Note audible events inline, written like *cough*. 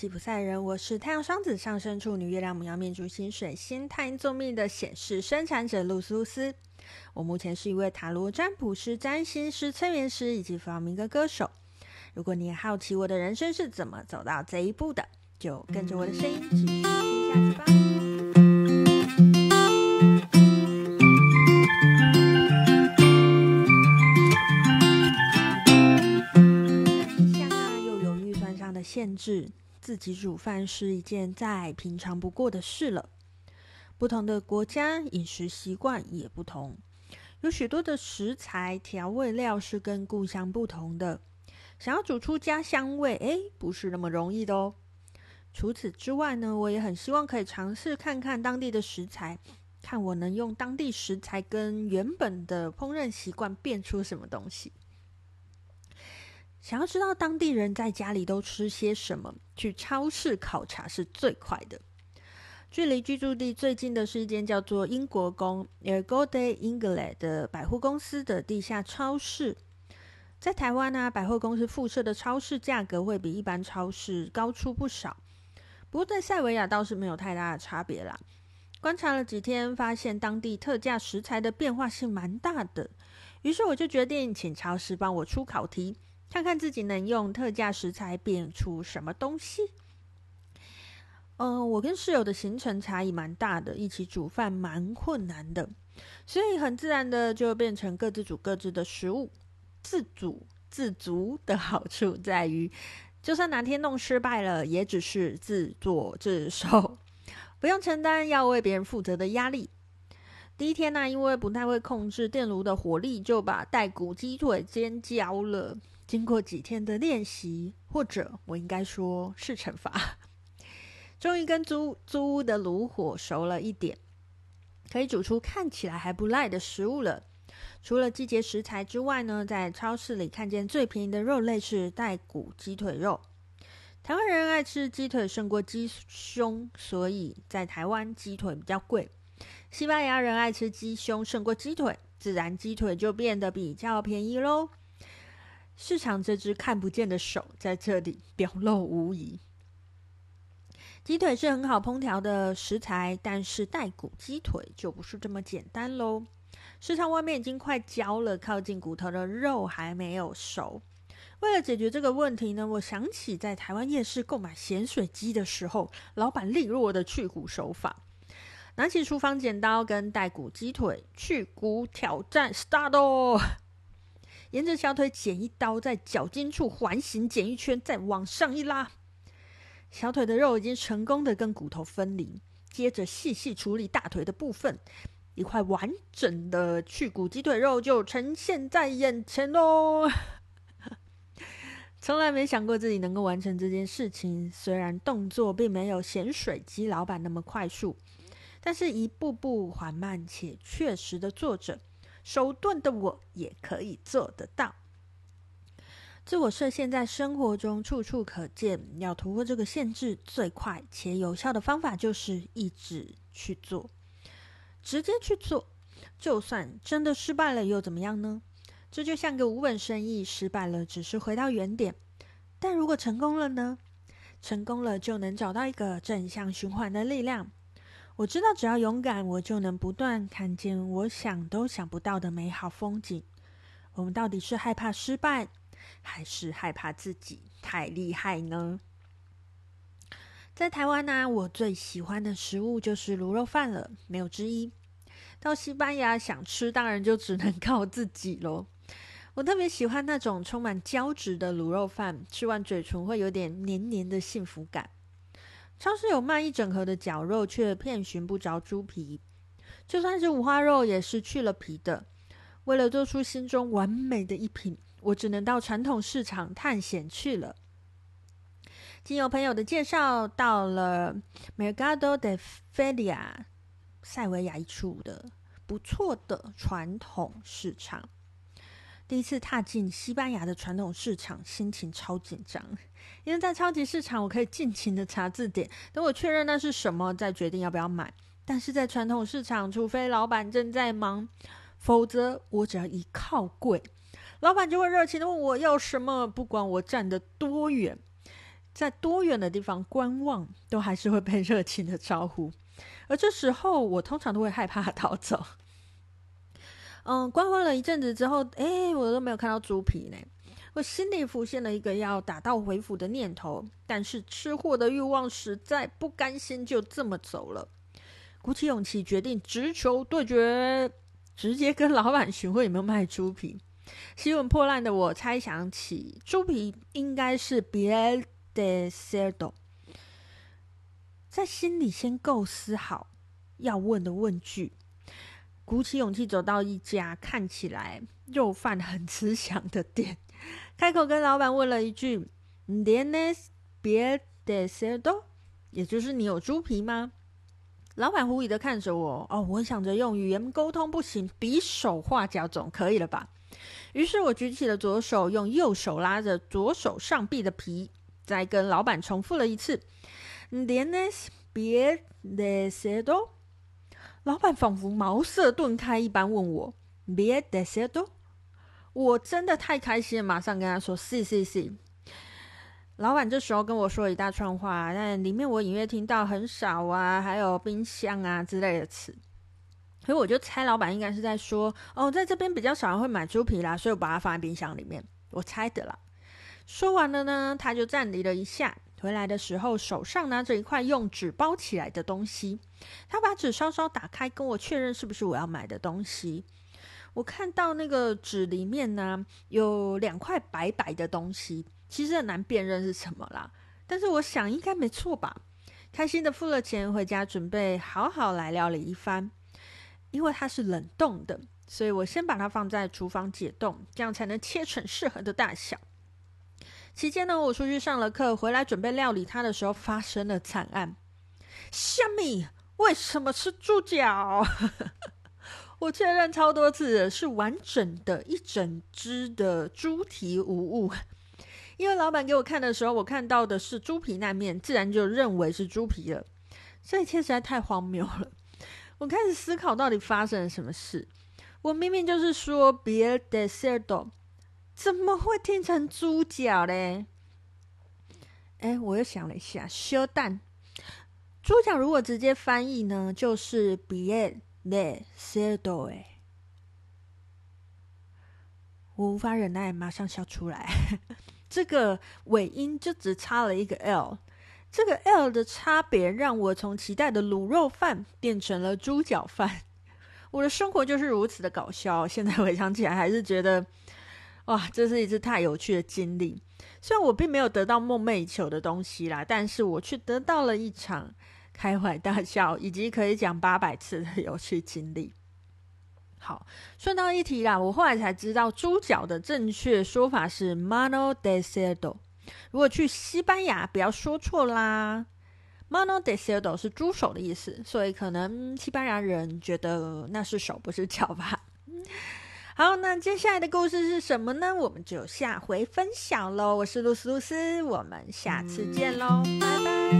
吉普赛人，我是太阳双子上升处女月亮母羊命主星水星太阴坐命的显示生产者露丝露丝。我目前是一位塔罗占卜师、占星师、催眠师以及弗朗明哥歌手。如果你也好奇我的人生是怎么走到这一步的，就跟着我的声音继续听下去吧。一向啊，又有预算上的限制。自己煮饭是一件再平常不过的事了。不同的国家饮食习惯也不同，有许多的食材调味料是跟故乡不同的。想要煮出家乡味，诶，不是那么容易的哦。除此之外呢，我也很希望可以尝试看看当地的食材，看我能用当地食材跟原本的烹饪习惯变出什么东西。想要知道当地人在家里都吃些什么，去超市考察是最快的。距离居住地最近的是一间叫做英国宫 （Ergode England） 的百货公司的地下超市。在台湾呢、百货公司附设的超市价格会比一般超市高出不少。不过在塞维亚倒是没有太大的差别啦。观察了几天，发现当地特价食材的变化性蛮大的，于是我就决定请超市帮我出考题。看看自己能用特价食材变出什么东西。嗯、我跟室友的行程差异蛮大的，一起煮饭蛮困难的，所以很自然的就变成各自煮各自的食物。自主自足的好处在于，就算哪天弄失败了，也只是自作自受，不用承担要为别人负责的压力。第一天呢、因为不太会控制电炉的火力，就把带骨鸡腿煎焦了。经过几天的练习，或者我应该说是惩罚，*laughs* 终于跟租租屋的炉火熟了一点，可以煮出看起来还不赖的食物了。除了季节食材之外呢，在超市里看见最便宜的肉类是带骨鸡腿肉。台湾人爱吃鸡腿胜过鸡胸，所以在台湾鸡腿比较贵。西班牙人爱吃鸡胸胜过鸡腿，自然鸡腿就变得比较便宜喽。市场这只看不见的手在这里表露无遗。鸡腿是很好烹调的食材，但是带骨鸡腿就不是这么简单喽。市场外面已经快焦了，靠近骨头的肉还没有熟。为了解决这个问题呢，我想起在台湾夜市购买咸水鸡的时候，老板利落的去骨手法。拿起厨房剪刀，跟带骨鸡腿去骨挑战，start 哦！沿着小腿剪一刀，在脚筋处环形剪一圈，再往上一拉，小腿的肉已经成功的跟骨头分离。接着细细处理大腿的部分，一块完整的去骨鸡腿肉就呈现在眼前喽。*laughs* 从来没想过自己能够完成这件事情，虽然动作并没有咸水鸡老板那么快速，但是一步步缓慢且确实的做着。手钝的我也可以做得到。自我设限在生活中处处可见，要突破这个限制，最快且有效的方法就是一直去做，直接去做。就算真的失败了又怎么样呢？这就像个无本生意，失败了只是回到原点。但如果成功了呢？成功了就能找到一个正向循环的力量。我知道，只要勇敢，我就能不断看见我想都想不到的美好风景。我们到底是害怕失败，还是害怕自己太厉害呢？在台湾呢、我最喜欢的食物就是卤肉饭了，没有之一。到西班牙想吃，当然就只能 *laughs* 靠自己喽。我特别喜欢那种充满胶质的卤肉饭，吃完嘴唇会有点黏黏的幸福感。超市有卖一整盒的绞肉，却遍寻不着猪皮。就算是五花肉，也是去了皮的。为了做出心中完美的一品，我只能到传统市场探险去了。经由朋友的介绍，到了 Mercado de Feria，塞维亚一处的不错的传统市场。第一次踏进西班牙的传统市场，心情超紧张，因为在超级市场我可以尽情的查字典，等我确认那是什么，再决定要不要买。但是在传统市场，除非老板正在忙，否则我只要一靠柜，老板就会热情的问我要什么，不管我站得多远。在多远的地方观望，都还是会被 *laughs* 热情的招呼。而这时候，我通常都会害怕逃走。嗯，观望了一阵子之后，哎，我都没有看到猪皮呢。我心里浮现了一个要打道回府的念头，但是吃货的欲望实在不甘心就这么走了。鼓起勇气，决定直球对决，直接跟老板询问有没有卖猪皮。西文破烂的我猜想起猪皮应该是 piel de cerdo，在心里先构思好要问的问句，鼓起勇气走到一家看起来肉贩很吃香的店，开口跟老板问了一句：“¿Tienes piel de cerdo？” 也就是你有猪皮吗？老板狐疑的看着我，哦，我想着用语言沟通不行，比手画脚总可以了吧？于是我举起了左手，用右手拉着左手上臂的皮，再跟老板重复了一次：“¿Tienes piel de cerdo？” 老板仿佛茅塞顿开一般问我：“piel de cerdo？” 我真的太开心了，马上跟他说：“Sí, sí, sí。”老板这时候跟我说了一大串话，但里面我隐约听到很少啊，还有冰箱啊之类的词，所以我就猜老板应该是在说哦，在这边比较少人会买猪皮啦，所以我把它放在冰箱里面，我猜的啦。说完了呢，他就站立了一下，回来的时候手上拿着一块用纸包起来的东西，他把纸稍稍打开，跟我确认是不是我要买的东西。我看到那个纸里面呢，有两块白白的东西。其实很难辨认是什么啦，但是我想应该没错吧。开心的付了钱，回家准备好好来料理一番。因为它是冷冻的，所以我先把它放在厨房解冻，这样才能切成适合的大小。期间呢，我出去上了课，回来准备料理它的时候，发生了惨案。虾米？为什么是猪脚？*laughs* 我确认超多次，是完整的一整只的猪蹄无误。因为老板给我看的时候，我看到的是猪皮那面，自然就认为是猪皮了。这一切实在太荒谬了。我开始思考到底发生了什么事。我明明就是说 piel de cerdo，怎么会听成猪脚嘞？哎，我又想了一下，修蛋。猪脚如果直接翻译呢，就是 b i e l e cerdo。哎，我无法忍耐，马上笑出来。*laughs* 这个尾音就只差了一个 L，这个 L 的差别让我从期待的卤肉饭变成了猪脚饭。我的生活就是如此的搞笑，现在回想起来还是觉得，哇，这是一次太有趣的经历。虽然我并没有得到梦寐以求的东西啦，但是我却得到了一场开怀大笑以及可以讲八百次的有趣经历。好，顺道一提啦，我后来才知道猪脚的正确说法是 mano de cerdo。如果去西班牙，不要说错啦，mano de cerdo 是猪手的意思，所以可能西班牙人觉得那是手，不是脚吧。好，那接下来的故事是什么呢？我们就下回分享喽。我是露丝露丝，我们下次见喽，拜拜。